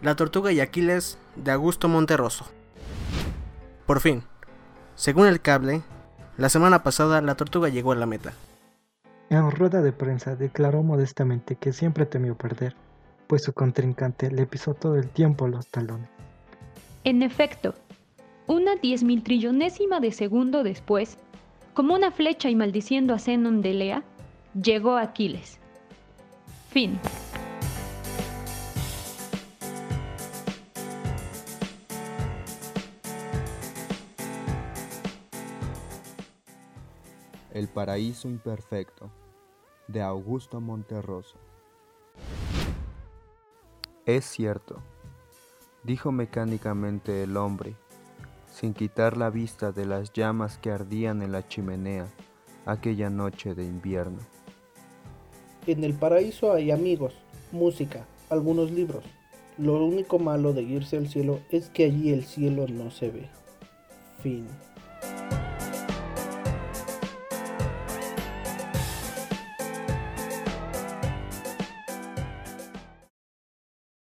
La tortuga y Aquiles de Augusto Monterroso. Por fin, según el cable, la semana pasada la tortuga llegó a la meta. En rueda de prensa declaró modestamente que siempre temió perder, pues su contrincante le pisó todo el tiempo los talones. En efecto, una diez mil trillonésima de segundo después, como una flecha y maldiciendo a Zenon de Lea, llegó Aquiles. Fin. El paraíso imperfecto de Augusto Monterroso. Es cierto, dijo mecánicamente el hombre, sin quitar la vista de las llamas que ardían en la chimenea aquella noche de invierno. En el paraíso hay amigos, música, algunos libros. Lo único malo de irse al cielo es que allí el cielo no se ve. Fin.